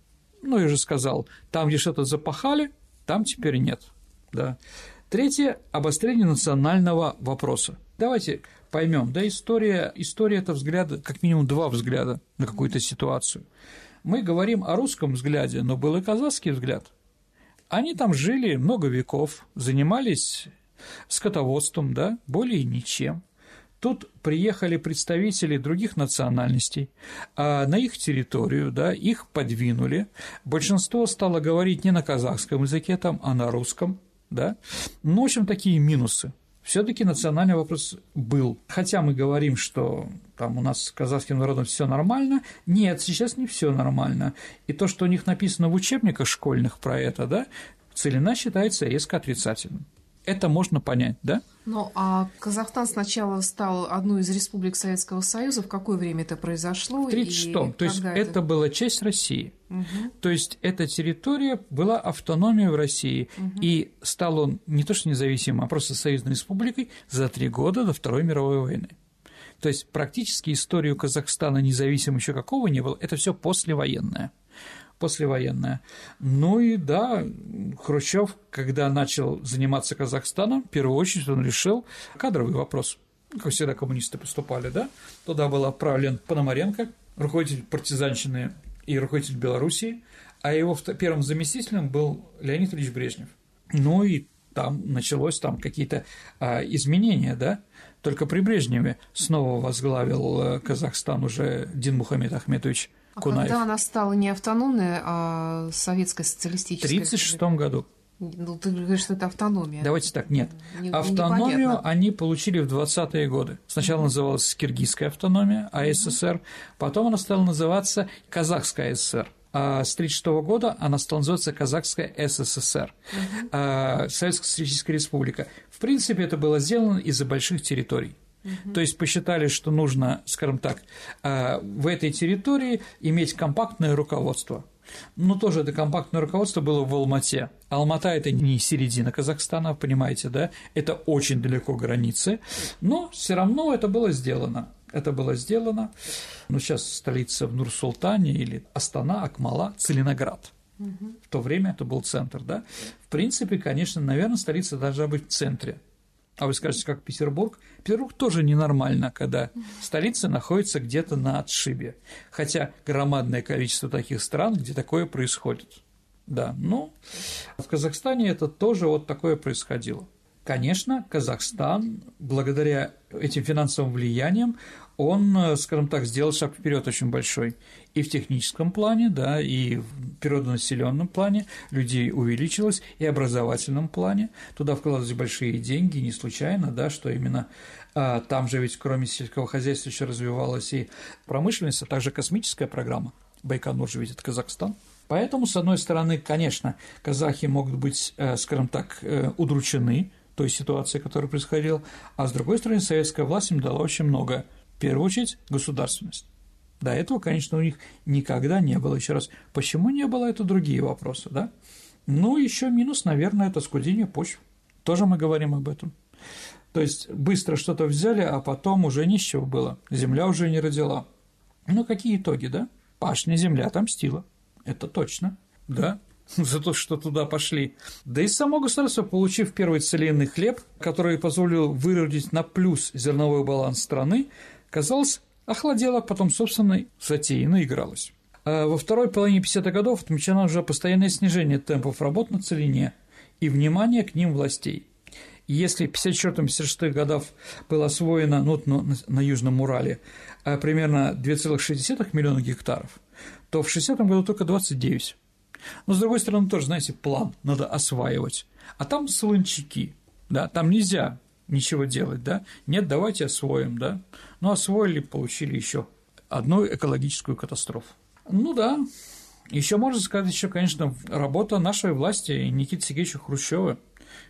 S3: ну, я же сказал, там, где что-то запахали, там теперь нет. Да. Третье – обострение национального вопроса. Давайте поймем, да, история, история – это взгляд, как минимум два взгляда на какую-то ситуацию. Мы говорим о русском взгляде, но был и казахский взгляд. Они там жили много веков, занимались скотоводством, да, более ничем. Тут приехали представители других национальностей, а на их территорию, да, их подвинули. Большинство стало говорить не на казахском языке там, а на русском, да. Ну, в общем, такие минусы. все таки национальный вопрос был. Хотя мы говорим, что там у нас с казахским народом все нормально, нет, сейчас не все нормально. И то, что у них написано в учебниках школьных про это, да, целина считается резко отрицательным. Это можно понять, да?
S2: Ну, а Казахстан сначала стал одной из республик Советского Союза. В какое время это произошло?
S3: В 1936-м. То есть это... это была часть России. Угу. То есть эта территория была автономией в России. Угу. И стал он не то что независимым, а просто союзной республикой за три года до Второй мировой войны. То есть практически историю Казахстана независимым еще какого не было, это все послевоенное послевоенная. Ну и да, Хрущев, когда начал заниматься Казахстаном, в первую очередь он решил кадровый вопрос. Как всегда коммунисты поступали, да? Туда был отправлен Пономаренко, руководитель партизанщины и руководитель Белоруссии, а его первым заместителем был Леонид Ильич Брежнев. Ну и там началось там какие-то а, изменения, да? Только при Брежневе снова возглавил э, Казахстан уже Дин Мухаммед Ахметович
S2: а когда она стала не автономная, а советская социалистическая?
S3: В 1936 году.
S2: Ну, ты говоришь, что это автономия.
S3: Давайте так, нет. Не, Автономию непонятно. они получили в 20-е годы. Сначала mm-hmm. называлась Киргизская автономия, АССР, mm-hmm. потом она стала называться Казахская ССР. А с 1936 года она стала называться Казахская СССР, mm-hmm. Советская Социалистическая Республика. В принципе, это было сделано из-за больших территорий. Угу. То есть посчитали, что нужно, скажем так, э, в этой территории иметь компактное руководство. Но тоже это компактное руководство было в Алмате. Алмата – это не середина Казахстана, понимаете, да? Это очень далеко границы, но все равно это было сделано. Это было сделано. Но сейчас столица в Нур-Султане или Астана, Акмала, Целиноград. В то время это был центр, да? В принципе, конечно, наверное, столица должна быть в центре. А вы скажете, как Петербург? Петербург тоже ненормально, когда столица находится где-то на отшибе. Хотя громадное количество таких стран, где такое происходит. Да, но в Казахстане это тоже вот такое происходило. Конечно, Казахстан, благодаря этим финансовым влияниям, он, э, скажем так, сделал шаг вперед очень большой и в техническом плане, да, и в природонаселенном плане людей увеличилось, и в образовательном плане. Туда вкладывались большие деньги, не случайно, да, что именно а, там же ведь кроме сельского хозяйства еще развивалась и промышленность, а также космическая программа. Байконур же это Казахстан. Поэтому, с одной стороны, конечно, казахи могут быть, э, скажем так, э, удручены той ситуацией, которая происходила, а с другой стороны, советская власть им дала очень много – первую очередь, государственность. До этого, конечно, у них никогда не было. Еще раз, почему не было, это другие вопросы, да? Ну, еще минус, наверное, это скудение почв. Тоже мы говорим об этом. То есть быстро что-то взяли, а потом уже ничего было. Земля уже не родила. Ну, какие итоги, да? Пашня земля отомстила. Это точно, да? за то, что туда пошли. Да и само государство, получив первый целинный хлеб, который позволил выродить на плюс зерновой баланс страны, казалось, охладела, потом собственной затеей наигралась. А во второй половине 50-х годов отмечено уже постоянное снижение темпов работ на целине и внимание к ним властей. Если в 54-56 годах было освоено ну, на, на Южном Урале а примерно 2,6 миллиона гектаров, то в 60-м году только 29. Но, с другой стороны, тоже, знаете, план надо осваивать. А там солончаки, да, там нельзя ничего делать, да? Нет, давайте освоим, да? Ну, освоили, получили еще одну экологическую катастрофу. Ну да, еще можно сказать, еще, конечно, работа нашей власти и Никиты Сергеевича Хрущева.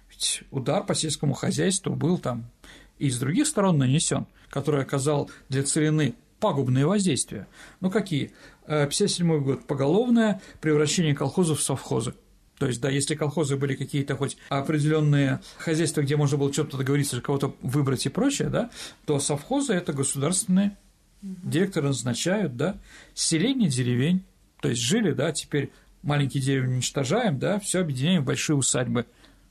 S3: Ведь удар по сельскому хозяйству был там и с других сторон нанесен, который оказал для целины пагубные воздействия. Ну какие? 57 год поголовное превращение колхозов в совхозы. То есть, да, если колхозы были какие-то хоть определенные хозяйства, где можно было что-то договориться, кого-то выбрать и прочее, да, то совхозы – это государственные, директоры назначают, да, селение деревень, то есть жили, да, теперь маленькие деревни уничтожаем, да, все объединяем в большие усадьбы.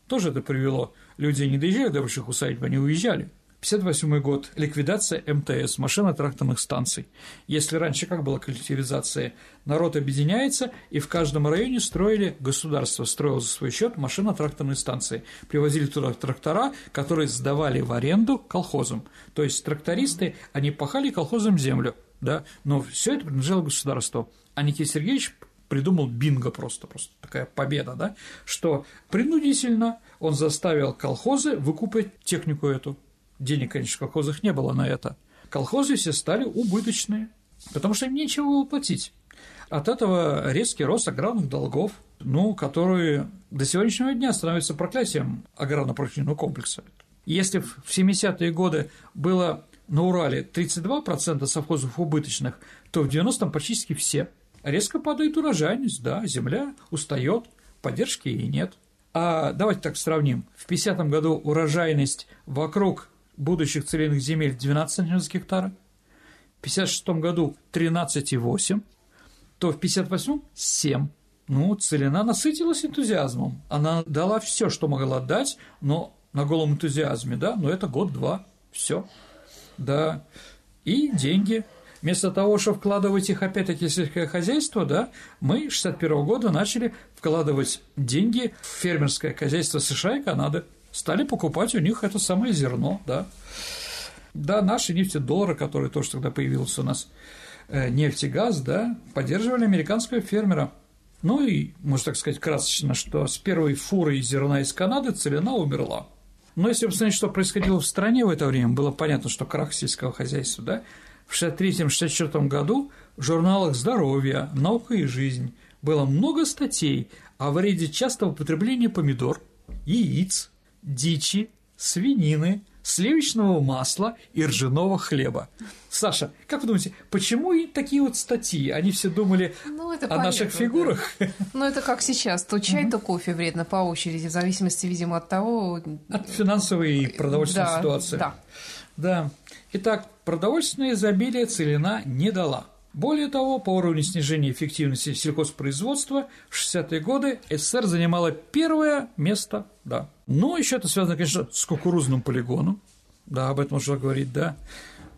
S3: Тоже это привело. Люди не доезжали до больших усадьб, они уезжали. 58 год. Ликвидация МТС, машино-тракторных станций. Если раньше как была коллективизация? Народ объединяется, и в каждом районе строили, государство строило за свой счет машино-тракторные станции. Привозили туда трактора, которые сдавали в аренду колхозам. То есть трактористы, они пахали колхозам землю, да, но все это принадлежало государству. А Никита Сергеевич придумал бинго просто, просто такая победа, да, что принудительно он заставил колхозы выкупать технику эту, денег, конечно, в колхозах не было на это. Колхозы все стали убыточные, потому что им нечего было платить. От этого резкий рост аграрных долгов, ну, которые до сегодняшнего дня становятся проклятием аграрно-промышленного комплекса. Если в 70-е годы было на Урале 32% совхозов убыточных, то в 90-м практически все. Резко падает урожайность, да, земля устает, поддержки и нет. А давайте так сравним. В 50-м году урожайность вокруг будущих целинных земель 12 гектара, в 56 году 13,8, то в 58 – 7. Ну, целина насытилась энтузиазмом. Она дала все, что могла дать, но на голом энтузиазме, да, но это год-два, все, да, и деньги. Вместо того, чтобы вкладывать их опять-таки в сельское хозяйство, да, мы 61 года начали вкладывать деньги в фермерское хозяйство США и Канады стали покупать у них это самое зерно, да. Да, наши нефтедоллары, которые тоже тогда появился у нас, э, нефть и газ, да, поддерживали американского фермера. Ну и, можно так сказать, красочно, что с первой фурой зерна из Канады целина умерла. Но если посмотреть, что происходило в стране в это время, было понятно, что крах сельского хозяйства, да, в 63-64 году в журналах «Здоровье», «Наука и жизнь» было много статей о вреде частого употребления помидор, яиц, дичи, свинины, сливочного масла и ржаного хлеба. Саша, как вы думаете, почему и такие вот статьи? Они все думали ну, это о понятно, наших фигурах?
S2: Да. Ну, это как сейчас. То чай, то кофе вредно по очереди, в зависимости, видимо, от того...
S3: От финансовой и продовольственной да, ситуации.
S2: Да.
S3: Да. Итак, продовольственное изобилие целина не дала. Более того, по уровню снижения эффективности сельхозпроизводства в 60-е годы СССР занимала первое место, да. Но еще это связано, конечно, с кукурузным полигоном, да, об этом уже говорить, да.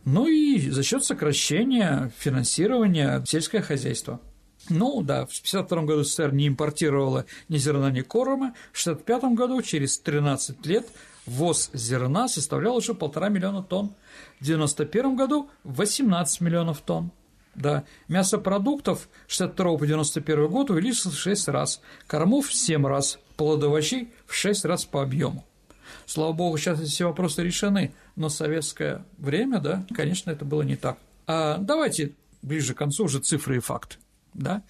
S3: Ну и за счет сокращения финансирования сельское хозяйство. Ну да, в 1952 году СССР не импортировала ни зерна, ни корма, в 1965 году, через 13 лет, ввоз зерна составлял уже полтора миллиона тонн, в 1991 году 18 миллионов тонн. Да, мясопродуктов 62 по 91 год увеличилось в 6 раз, кормов в 7 раз, плодовощей в 6 раз по объему. Слава богу, сейчас эти все вопросы решены, но в советское время, да, конечно, это было не так. А давайте ближе к концу уже цифры и факты. Да?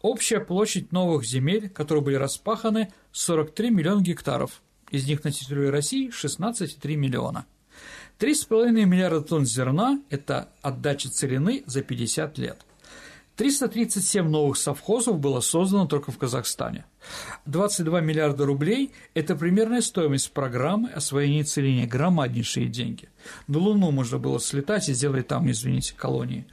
S3: Общая площадь новых земель, которые были распаханы, 43 миллиона гектаров, из них на территории России 16,3 миллиона – 3,5 миллиарда тонн зерна – это отдача целины за 50 лет. 337 новых совхозов было создано только в Казахстане. 22 миллиарда рублей – это примерная стоимость программы освоения целины, громаднейшие деньги. На Луну можно было слетать и сделать там, извините, колонии.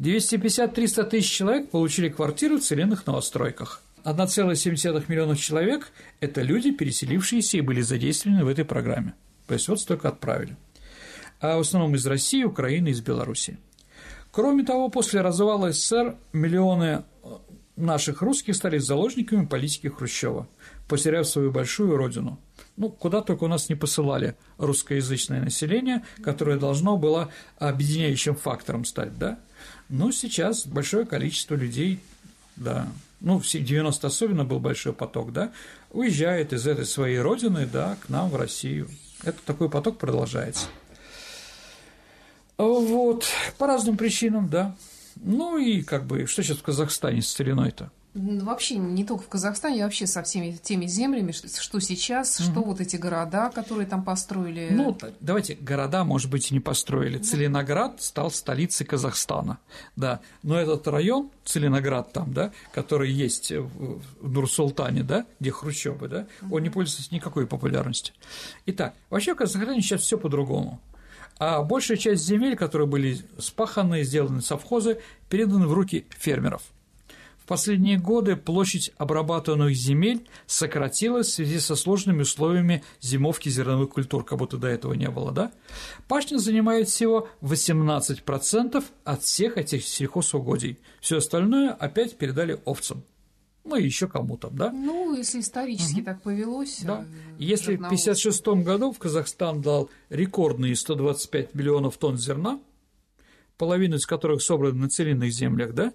S3: 250-300 тысяч человек получили квартиры в целинных новостройках. 1,7 миллионов человек – это люди, переселившиеся и были задействованы в этой программе. То есть вот столько отправили а в основном из России, Украины из Беларуси. Кроме того, после развала СССР миллионы э, наших русских стали заложниками политики Хрущева, потеряв свою большую родину. Ну, куда только у нас не посылали русскоязычное население, которое должно было объединяющим фактором стать, да? Но сейчас большое количество людей, да, ну, в 90 особенно был большой поток, да, уезжает из этой своей родины, да, к нам в Россию. Это такой поток продолжается. Вот, по разным причинам, да. Ну и как бы, что сейчас в Казахстане с стариной-то?
S2: Вообще не только в Казахстане, а вообще со всеми теми землями, что сейчас, mm что вот эти города, которые там построили.
S3: Ну, давайте, города, может быть, и не построили. Mm-hmm. Целиноград стал столицей Казахстана, да. Но этот район, Целиноград там, да, который есть в Нур-Султане, да, где Хрущёвы, да, mm он не пользуется никакой популярностью. Итак, вообще в Казахстане сейчас все по-другому а большая часть земель, которые были спаханы, сделаны совхозы, переданы в руки фермеров. В последние годы площадь обрабатываемых земель сократилась в связи со сложными условиями зимовки зерновых культур, как будто до этого не было, да? Пашня занимает всего 18% от всех этих сельхозугодий. Все остальное опять передали овцам ну и еще кому-то, да?
S2: Ну, если исторически угу. так повелось.
S3: Да. Э, если в 1956 году в Казахстан дал рекордные 125 миллионов тонн зерна, половину из которых собраны на целинных землях, да,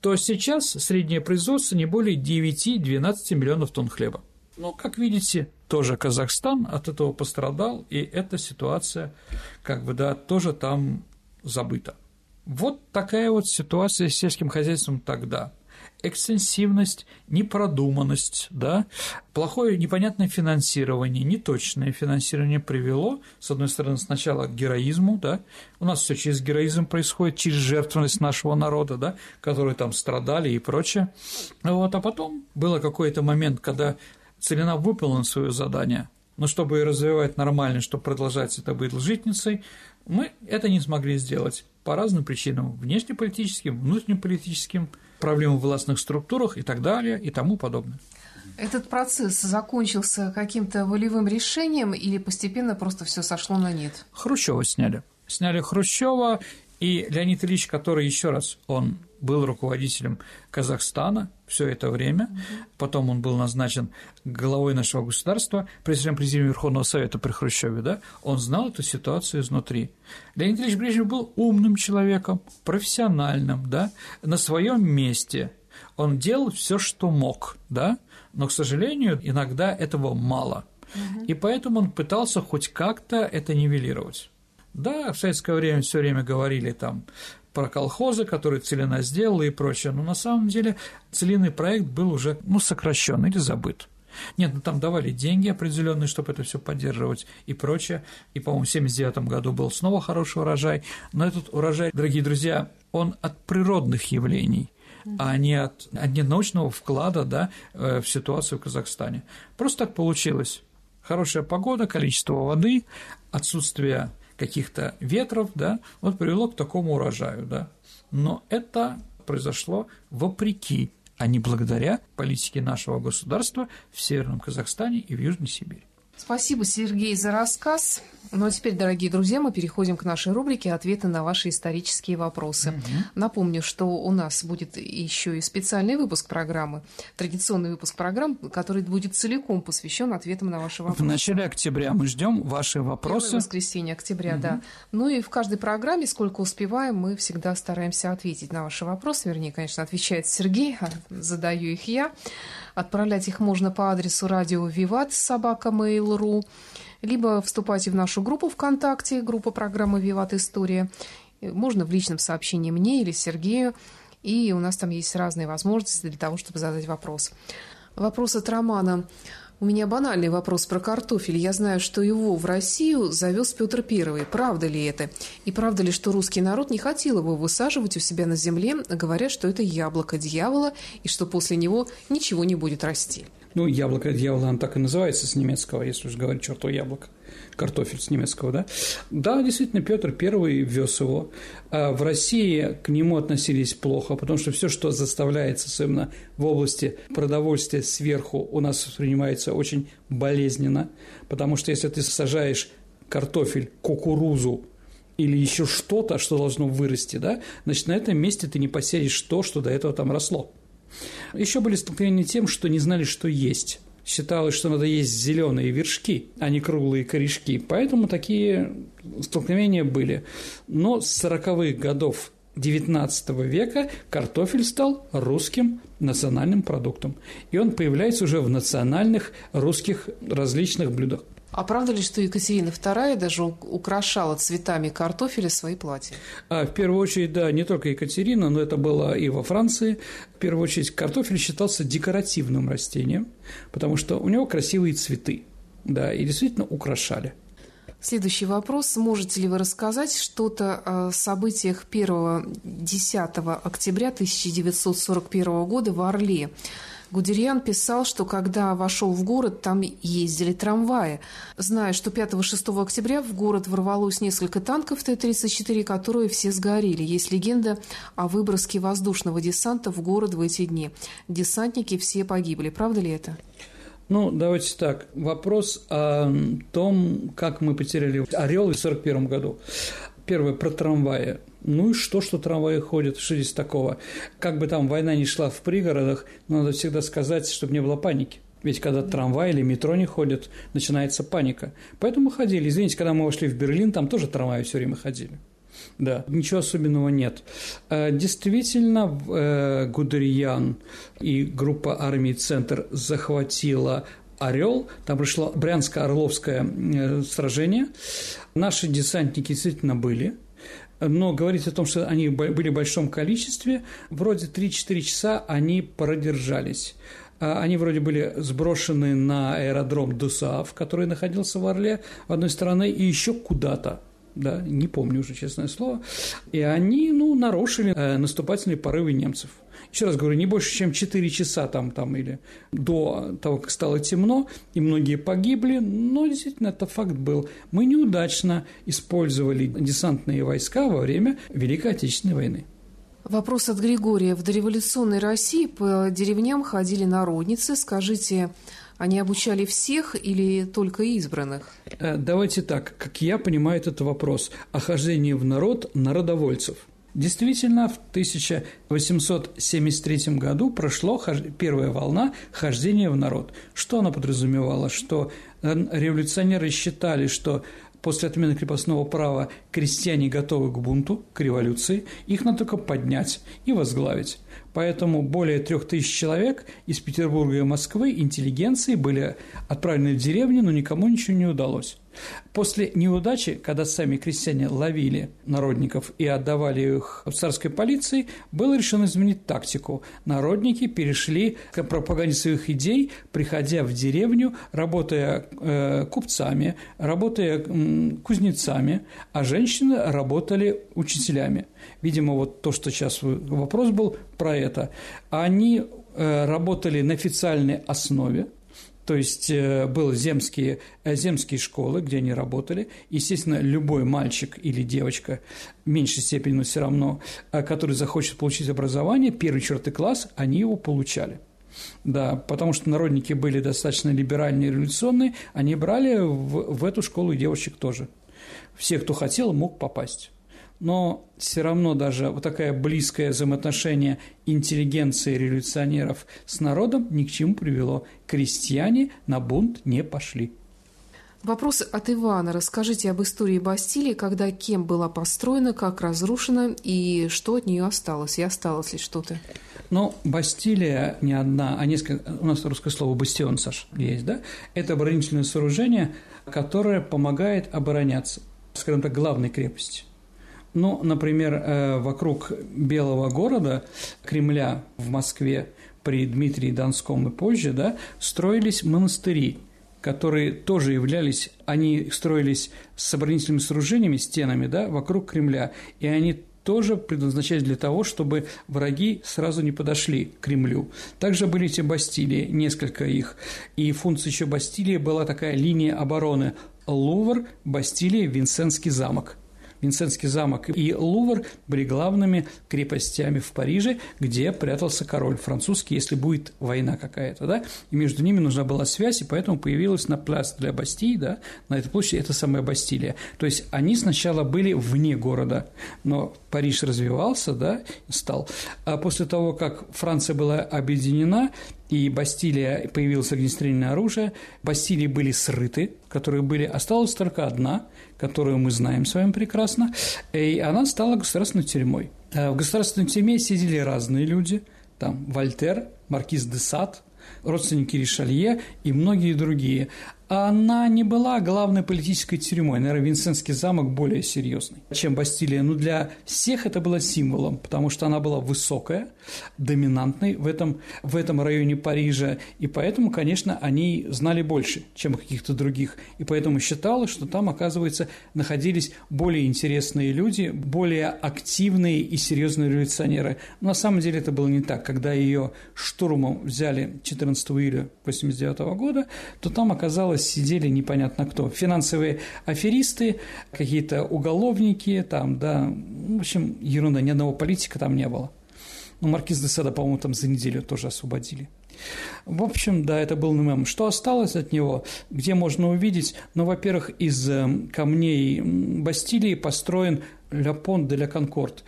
S3: то сейчас среднее производство не более 9-12 миллионов тонн хлеба. Ну, как видите, тоже Казахстан от этого пострадал, и эта ситуация, как бы, да, тоже там забыта. Вот такая вот ситуация с сельским хозяйством тогда экстенсивность, непродуманность, да, плохое непонятное финансирование, неточное финансирование привело, с одной стороны, сначала к героизму, да, у нас все через героизм происходит, через жертвенность нашего народа, да, которые там страдали и прочее, вот, а потом был какой-то момент, когда целина выполнила свое задание, но чтобы ее развивать нормально, чтобы продолжать это быть житницей, мы это не смогли сделать. По разным причинам, внешнеполитическим, внутреннеполитическим, проблемы в властных структурах и так далее и тому подобное.
S2: Этот процесс закончился каким-то волевым решением или постепенно просто все сошло на нет?
S3: Хрущева сняли. Сняли Хрущева, и Леонид Ильич, который еще раз, он был руководителем Казахстана все это время, потом он был назначен главой нашего государства, президентом президиума Верховного Совета при Хрущеве, да, он знал эту ситуацию изнутри. Леонид Ильич Брежнев был умным человеком, профессиональным, да, на своем месте. Он делал все, что мог, да, но, к сожалению, иногда этого мало. И поэтому он пытался хоть как-то это нивелировать. Да, в советское время все время говорили там про колхозы, которые Целина сделала и прочее, но на самом деле целинный проект был уже ну, сокращен или забыт. Нет, ну там давали деньги определенные, чтобы это все поддерживать и прочее. И, по-моему, в 79 году был снова хороший урожай. Но этот урожай, дорогие друзья, он от природных явлений а не от, от научного вклада да, э, в ситуацию в Казахстане. Просто так получилось. Хорошая погода, количество воды, отсутствие каких-то ветров, да, вот привело к такому урожаю, да. Но это произошло вопреки, а не благодаря политике нашего государства в Северном Казахстане и в Южной Сибири.
S2: Спасибо, Сергей, за рассказ. Ну а теперь, дорогие друзья, мы переходим к нашей рубрике «Ответы на ваши исторические вопросы». Угу. Напомню, что у нас будет еще и специальный выпуск программы, традиционный выпуск программы, который будет целиком посвящен ответам на ваши вопросы.
S3: В начале октября мы ждем ваши вопросы.
S2: Первое воскресенье октября, угу. да. Ну и в каждой программе, сколько успеваем, мы всегда стараемся ответить на ваши вопросы. Вернее, конечно, отвечает Сергей, а задаю их я. Отправлять их можно по адресу радио Виват собака mail.ru, либо вступайте в нашу группу ВКонтакте, группа программы Виват История. Можно в личном сообщении мне или Сергею, и у нас там есть разные возможности для того, чтобы задать вопрос. Вопрос от Романа. У меня банальный вопрос про картофель. Я знаю, что его в Россию завез Петр I. Правда ли это? И правда ли, что русский народ не хотел его высаживать у себя на земле, говоря, что это яблоко дьявола и что после него ничего не будет расти?
S3: Ну, яблоко дьявола, оно так и называется с немецкого, если уж говорить чертово яблоко картофель с немецкого, да? Да, действительно, Петр I вез его. А в России к нему относились плохо, потому что все, что заставляется, особенно в области продовольствия сверху, у нас воспринимается очень болезненно, потому что если ты сажаешь картофель, кукурузу или еще что-то, что должно вырасти, да, значит, на этом месте ты не посеешь то, что до этого там росло. Еще были столкновения тем, что не знали, что есть считалось, что надо есть зеленые вершки, а не круглые корешки. Поэтому такие столкновения были. Но с 40-х годов XIX века картофель стал русским национальным продуктом. И он появляется уже в национальных русских различных блюдах.
S2: А правда ли, что Екатерина II даже украшала цветами картофеля свои платья?
S3: А, в первую очередь, да, не только Екатерина, но это было и во Франции. В первую очередь, картофель считался декоративным растением, потому что у него красивые цветы, да, и действительно украшали.
S2: Следующий вопрос. Можете ли вы рассказать что-то о событиях 1-10 октября 1941 года в Орле? Гудериан писал, что когда вошел в город, там ездили трамваи. Зная, что 5-6 октября в город ворвалось несколько танков Т-34, которые все сгорели. Есть легенда о выброске воздушного десанта в город в эти дни. Десантники все погибли. Правда ли это?
S3: Ну, давайте так. Вопрос о том, как мы потеряли Орел в 1941 году. Первое про трамваи. Ну и что, что трамваи ходят, что здесь такого? Как бы там война не шла в пригородах, надо всегда сказать, чтобы не было паники. Ведь когда трамвай или метро не ходят, начинается паника. Поэтому мы ходили. Извините, когда мы вошли в Берлин, там тоже трамваи все время ходили. Да, ничего особенного нет. Э, действительно, э, Гудериан и группа армии «Центр» захватила Орел, там пришло Брянско-Орловское э, сражение. Наши десантники действительно были – но говорить о том, что они были в большом количестве, вроде 3-4 часа они продержались. А, они вроде были сброшены на аэродром Дусаав, который находился в Орле, в одной стороне, и еще куда-то да, не помню уже, честное слово, и они, ну, нарушили э, наступательные порывы немцев. Еще раз говорю, не больше, чем 4 часа там, там или до того, как стало темно, и многие погибли, но действительно это факт был. Мы неудачно использовали десантные войска во время Великой Отечественной войны.
S2: Вопрос от Григория. В дореволюционной России по деревням ходили народницы. Скажите, они обучали всех или только избранных?
S3: Э, давайте так, как я понимаю этот вопрос, о хождении в народ народовольцев – Действительно, в 1873 году прошло первая волна хождения в народ. Что она подразумевала? Что э, революционеры считали, что после отмены крепостного права крестьяне готовы к бунту, к революции, их надо только поднять и возглавить. Поэтому более трех тысяч человек из Петербурга и Москвы, интеллигенции, были отправлены в деревню, но никому ничего не удалось. После неудачи, когда сами крестьяне ловили народников и отдавали их царской полиции, было решено изменить тактику. Народники перешли к пропаганде своих идей, приходя в деревню, работая э, купцами, работая э, кузнецами, а женщины работали учителями. Видимо, вот то, что сейчас вопрос был про это. Они э, работали на официальной основе, то есть э, были земские, э, земские школы, где они работали. Естественно, любой мальчик или девочка, в меньшей степени, но все равно, который захочет получить образование, первый четвертый класс, они его получали. Да, потому что народники были достаточно либеральные революционные, они брали в, в эту школу и девочек тоже. Все, кто хотел, мог попасть но все равно даже вот такое близкое взаимоотношение интеллигенции революционеров с народом ни к чему привело. Крестьяне на бунт не пошли.
S2: Вопрос от Ивана. Расскажите об истории Бастилии, когда кем была построена, как разрушена и что от нее осталось, и осталось ли что-то?
S3: Ну, Бастилия не одна, а несколько, у нас русское слово «бастион», Саш, есть, да? Это оборонительное сооружение, которое помогает обороняться, скажем так, главной крепости. Ну, например, э, вокруг Белого города, Кремля в Москве при Дмитрии Донском и позже, да, строились монастыри, которые тоже являлись, они строились с оборонительными сооружениями, стенами, да, вокруг Кремля, и они тоже предназначались для того, чтобы враги сразу не подошли к Кремлю. Также были эти бастилии, несколько их. И функция еще бастилии была такая линия обороны Лувр, Бастилия, Винсентский замок. Винсентский замок и Лувр были главными крепостями в Париже, где прятался король французский, если будет война какая-то, да, и между ними нужна была связь, и поэтому появилась на пляс для Бастии, да, на этой площади это самая Бастилия. То есть они сначала были вне города, но Париж развивался, да, стал. А после того, как Франция была объединена, и Бастилия появилось огнестрельное оружие, Бастилии были срыты, которые были, осталась только одна, которую мы знаем с вами прекрасно, и она стала государственной тюрьмой. Э, в государственной тюрьме сидели разные люди, там Вольтер, Маркиз де Сад, родственники Ришалье и многие другие она не была главной политической тюрьмой. Наверное, Винсентский замок более серьезный, чем Бастилия. Но для всех это было символом, потому что она была высокая, доминантной в этом, в этом районе Парижа. И поэтому, конечно, они знали больше, чем каких-то других. И поэтому считалось, что там, оказывается, находились более интересные люди, более активные и серьезные революционеры. Но на самом деле это было не так. Когда ее штурмом взяли 14 июля 1989 года, то там оказалось сидели непонятно кто. Финансовые аферисты, какие-то уголовники, там, да, в общем, ерунда, ни одного политика там не было. Ну, Маркиз де Сада, по-моему, там за неделю тоже освободили. В общем, да, это был мем. Что осталось от него, где можно увидеть? Ну, во-первых, из э, камней Бастилии построен Ля Понт де ля Конкорд,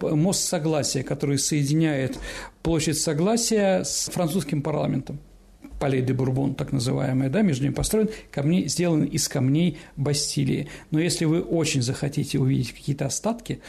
S3: мост Согласия, который соединяет площадь Согласия с французским парламентом. Палей де Бурбон, так называемая, да, между ними построен, камни, сделан из камней Бастилии. Но если вы очень захотите увидеть какие-то остатки,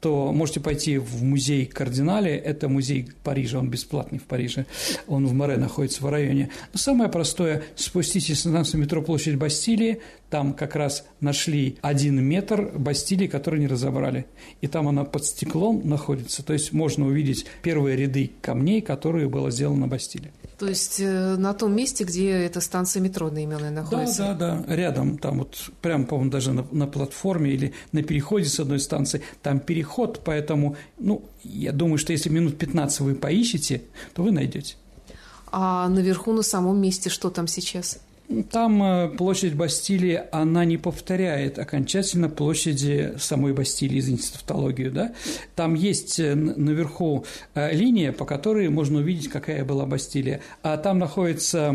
S3: то можете пойти в музей Кардинале, это музей Парижа, он бесплатный в Париже, он в Море находится в районе. Но самое простое, спуститесь на метро Площадь Бастилии, там как раз нашли один метр Бастилии, который не разобрали, и там она под стеклом находится, то есть можно увидеть первые ряды камней, которые было сделано на Бастилии.
S2: То есть э, на том месте, где эта станция метро наименная находится?
S3: Да, да, да, рядом, там вот прям, по-моему, даже на, на платформе или на переходе с одной станции, там переход, поэтому, ну, я думаю, что если минут 15 вы поищете, то вы найдете.
S2: А наверху, на самом месте, что там сейчас?
S3: Там э, площадь Бастилии, она не повторяет окончательно площади самой Бастилии, извините, тавтологию, да? Там есть э, наверху э, линия, по которой можно увидеть, какая была Бастилия. А там находится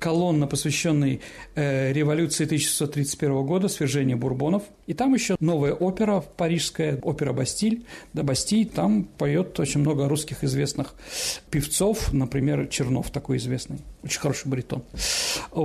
S3: колонна, посвященная революции 1631 года, свержения Бурбонов. И там еще новая опера парижская, опера Бастиль, да, Бастиль, там поет очень много русских известных певцов, например, Чернов такой известный, очень хороший баритон.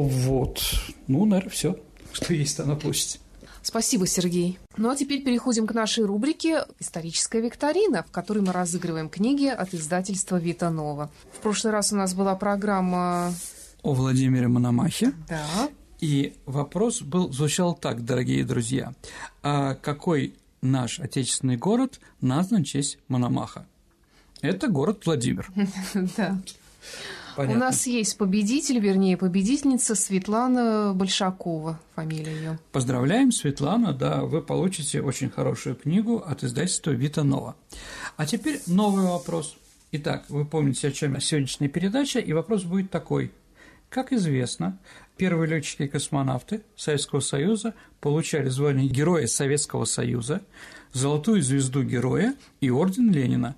S3: Вот. Ну, наверное, все, что есть там на площади.
S2: Спасибо, Сергей. Ну а теперь переходим к нашей рубрике «Историческая викторина», в которой мы разыгрываем книги от издательства «Витанова». В прошлый раз у нас была программа...
S3: О Владимире Мономахе.
S2: Да.
S3: И вопрос был, звучал так, дорогие друзья. А какой наш отечественный город назван в честь Мономаха? Это город Владимир.
S2: Да. Понятно. У нас есть победитель, вернее, победительница Светлана Большакова, фамилия ее.
S3: Поздравляем, Светлана, да, вы получите очень хорошую книгу от издательства Вита Нова. А теперь новый вопрос. Итак, вы помните, о чем сегодняшняя передача, и вопрос будет такой. Как известно, первые летчики-космонавты Советского Союза получали звание Героя Советского Союза, Золотую звезду Героя и Орден Ленина.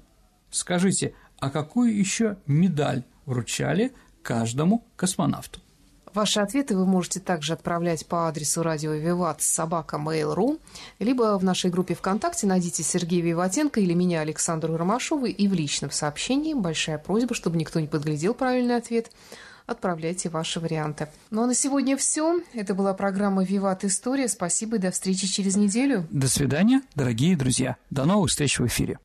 S3: Скажите, а какую еще медаль вручали каждому космонавту.
S2: Ваши ответы вы можете также отправлять по адресу радио Виват собака mail.ru, либо в нашей группе ВКонтакте найдите Сергея Виватенко или меня, Александру Ромашову, и в личном сообщении большая просьба, чтобы никто не подглядел правильный ответ, отправляйте ваши варианты. Ну а на сегодня все. Это была программа «Виват История». Спасибо и до встречи через неделю.
S3: До свидания, дорогие друзья. До новых встреч в эфире.